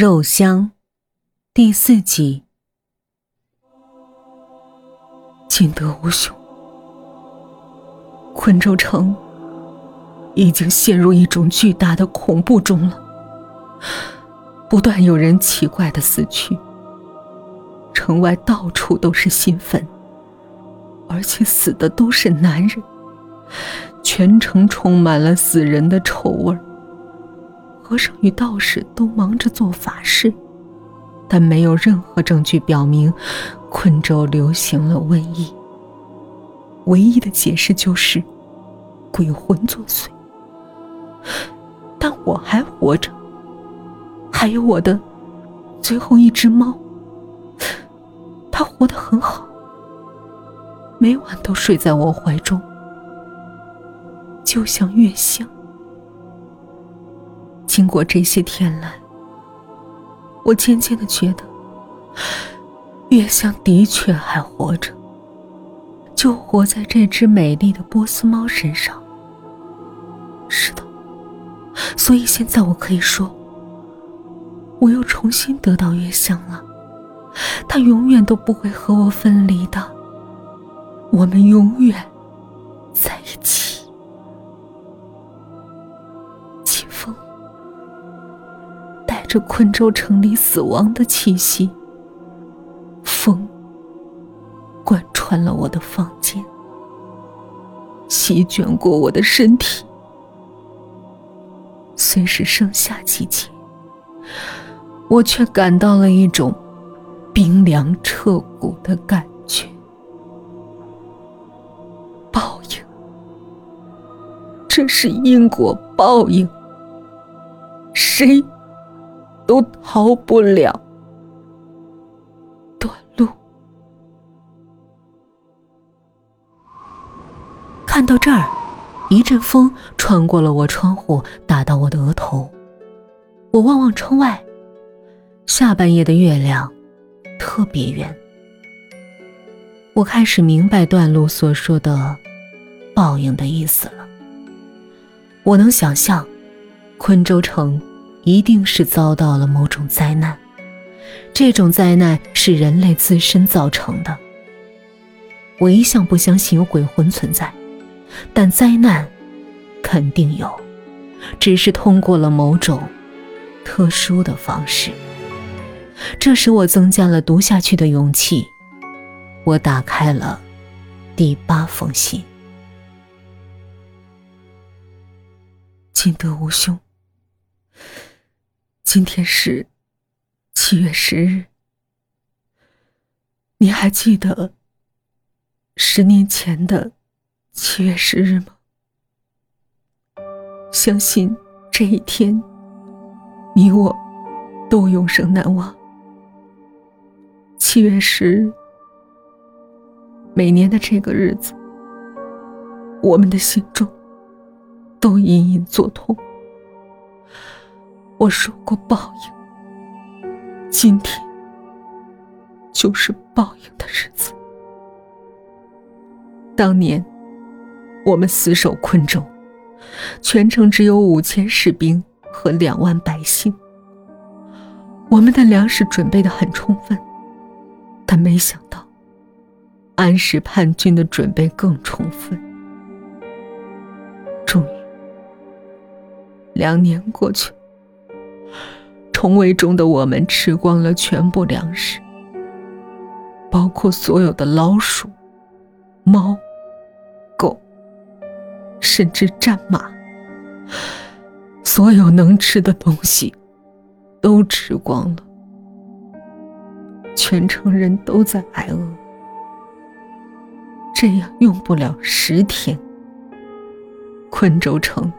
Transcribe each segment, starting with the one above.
肉香。第四集。金德无兄，昆州城已经陷入一种巨大的恐怖中了，不断有人奇怪的死去，城外到处都是新坟，而且死的都是男人，全城充满了死人的臭味儿。和尚与道士都忙着做法事，但没有任何证据表明昆州流行了瘟疫。唯一的解释就是鬼魂作祟。但我还活着，还有我的最后一只猫，它活得很好，每晚都睡在我怀中，就像月香。经过这些天来，我渐渐的觉得，月香的确还活着，就活在这只美丽的波斯猫身上。是的，所以现在我可以说，我又重新得到月香了，它永远都不会和我分离的，我们永远在一起。这昆州城里死亡的气息，风贯穿了我的房间，席卷过我的身体。虽是盛夏季节，我却感到了一种冰凉彻骨的感觉。报应，这是因果报应。谁？都逃不了。短路。看到这儿，一阵风穿过了我窗户，打到我的额头。我望望窗外，下半夜的月亮特别圆。我开始明白段路所说的报应的意思了。我能想象，昆州城。一定是遭到了某种灾难，这种灾难是人类自身造成的。我一向不相信有鬼魂存在，但灾难肯定有，只是通过了某种特殊的方式。这使我增加了读下去的勇气。我打开了第八封信，金德无兄。今天是七月十日，你还记得十年前的七月十日吗？相信这一天，你我都永生难忘。七月十日，每年的这个日子，我们的心中都隐隐作痛。我说过报应，今天就是报应的日子。当年我们死守昆州，全城只有五千士兵和两万百姓，我们的粮食准备的很充分，但没想到安史叛军的准备更充分。终于，两年过去。重围中的我们吃光了全部粮食，包括所有的老鼠、猫、狗，甚至战马，所有能吃的东西都吃光了。全城人都在挨饿，这样用不了十天，昆州城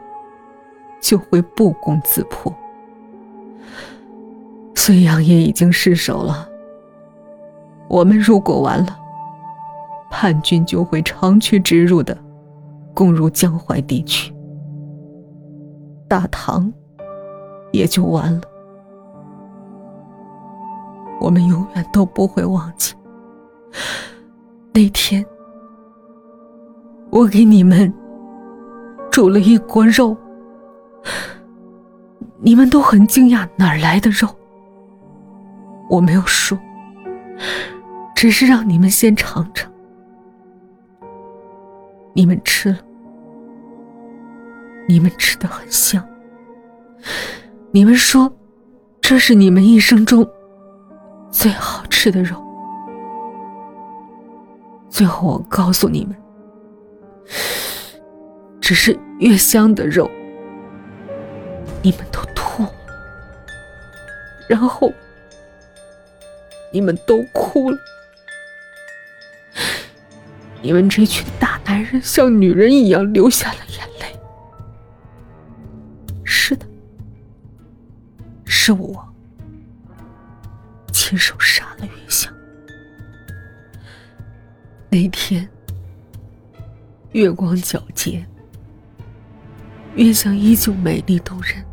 就会不攻自破。睢阳也已经失守了。我们如果完了，叛军就会长驱直入的攻入江淮地区，大唐也就完了。我们永远都不会忘记那天，我给你们煮了一锅肉，你们都很惊讶哪儿来的肉。我没有说，只是让你们先尝尝。你们吃了，你们吃的很香。你们说，这是你们一生中最好吃的肉。最后，我告诉你们，只是越香的肉，你们都吐，然后你们都哭了。你们这群大男人像女人一样流下了眼泪。是的，是我亲手杀了月香。那天，月光皎洁，月香依旧美丽动人。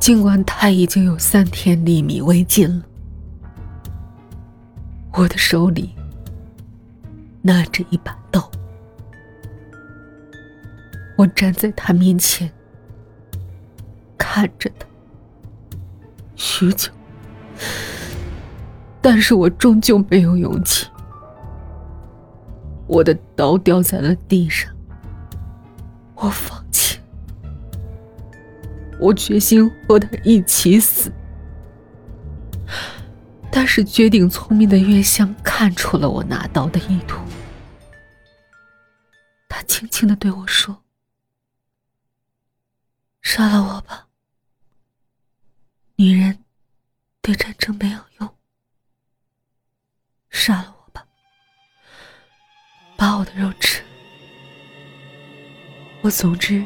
尽管他已经有三天粒米未进了，我的手里拿着一把刀，我站在他面前，看着他许久，但是我终究没有勇气。我的刀掉在了地上，我放，我决心和他一起死。但是绝顶聪明的月香看出了我拿刀的意图，他轻轻的对我说：“杀了我吧，女人对战争没有用，杀了我吧。”把我的肉吃，我总之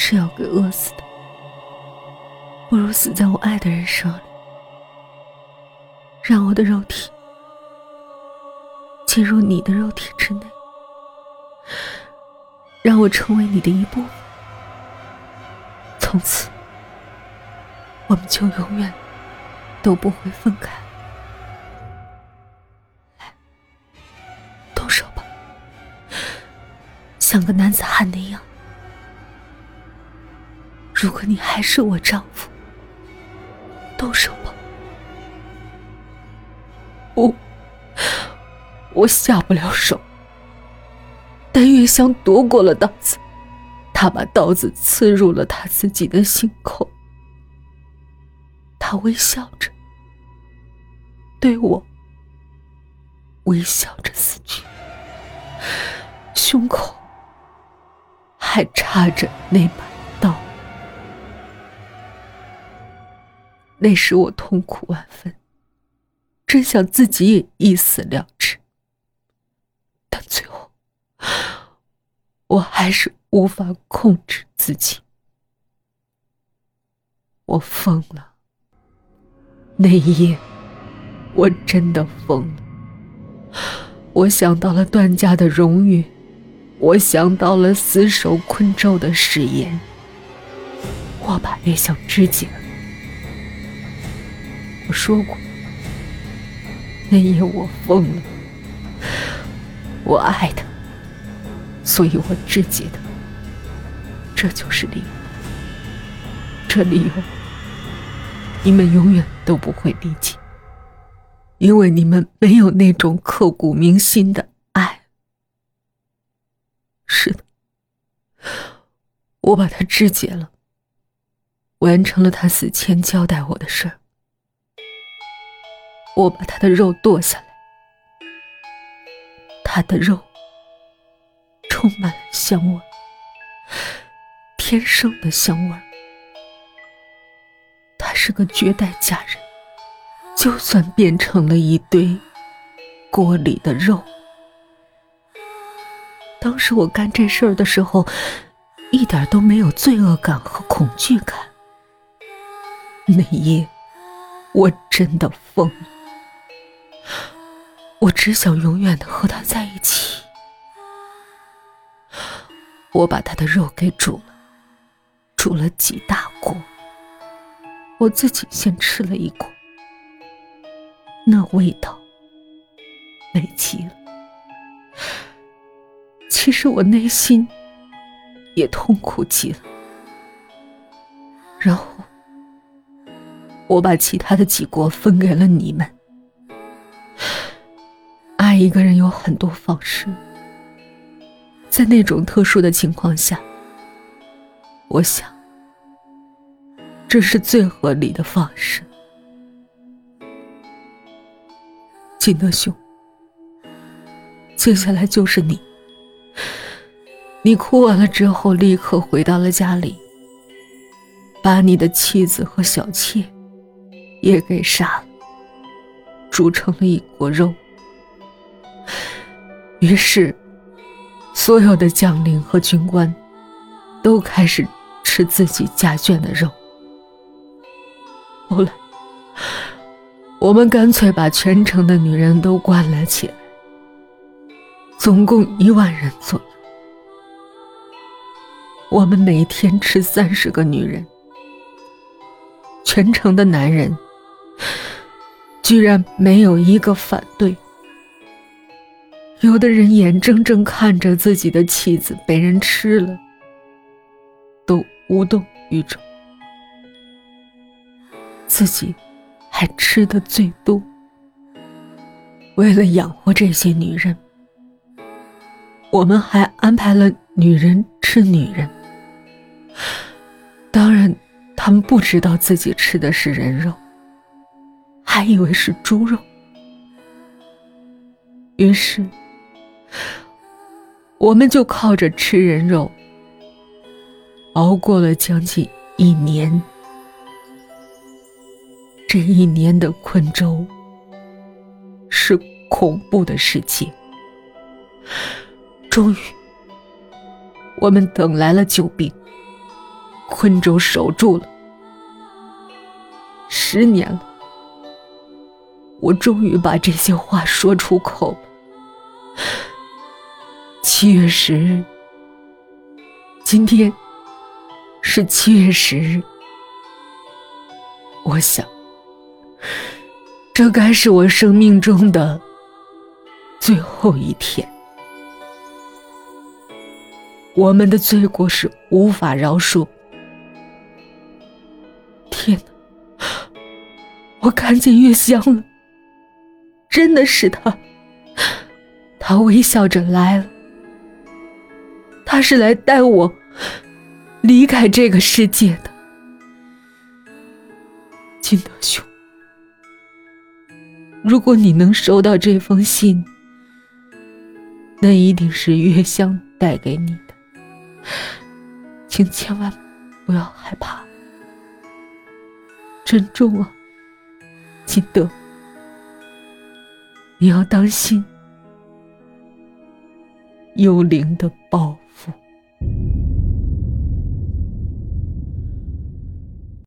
是要给饿死的，不如死在我爱的人手里，让我的肉体进入你的肉体之内，让我成为你的一部分，从此我们就永远都不会分开。动手吧像个男子汉那样，如果你还是我丈夫，动手吧。不，我下不了手。但月香夺过了刀子，他把刀子刺入了他自己的心口。他微笑着，对我微笑着死去，胸口。还插着那把那时我痛苦万分，真想自己也一死了之。但最后，我还是无法控制自己，我疯了。那一夜，我真的疯了。我想到了段家的荣誉。我想到了死守昆州的誓言，我把月香肢解。我说过，那夜我疯了，我爱他，所以我肢解他。这就是理由，这理由你们永远都不会理解，因为你们没有那种刻骨铭心的爱。是的，我把他肢解了，完成了他死前交代我的事儿。我把他的肉剁下来，他的肉充满了香味，天生的香味。他是个绝代佳人，就算变成了一堆锅里的肉。当时我干这事儿的时候，一点都没有罪恶感和恐惧感。那夜，我真的疯了，我只想永远的和他在一起。我把他的肉给煮了，煮了几大锅，我自己先吃了一锅，那味道美极了。其实我内心也痛苦极了，然后我把其他的几锅分给了你们。一个人有很多方式，在那种特殊的情况下，我想这是最合理的方式。金德兄，接下来就是你。你哭完了之后，立刻回到了家里，把你的妻子和小妾也给杀了，煮成了一锅肉。于是，所有的将领和军官都开始吃自己家眷的肉。后来，我们干脆把全城的女人都关了起来，总共一万人左右。我们每天吃三十个女人，全城的男人居然没有一个反对。有的人眼睁睁看着自己的妻子被人吃了，都无动于衷，自己还吃的最多。为了养活这些女人，我们还安排了女人吃女人。当然，他们不知道自己吃的是人肉，还以为是猪肉。于是。我们就靠着吃人肉，熬过了将近一年。这一年的昆州是恐怖的事情。终于，我们等来了救兵，昆州守住了。十年了，我终于把这些话说出口。七月十日，今天是七月十日。我想，这该是我生命中的最后一天。我们的罪过是无法饶恕。天哪！我看见月香了，真的是他，他微笑着来了。他是来带我离开这个世界的，金德兄。如果你能收到这封信，那一定是月香带给你的，请千万不要害怕，珍重啊，金德，你要当心幽灵的报复。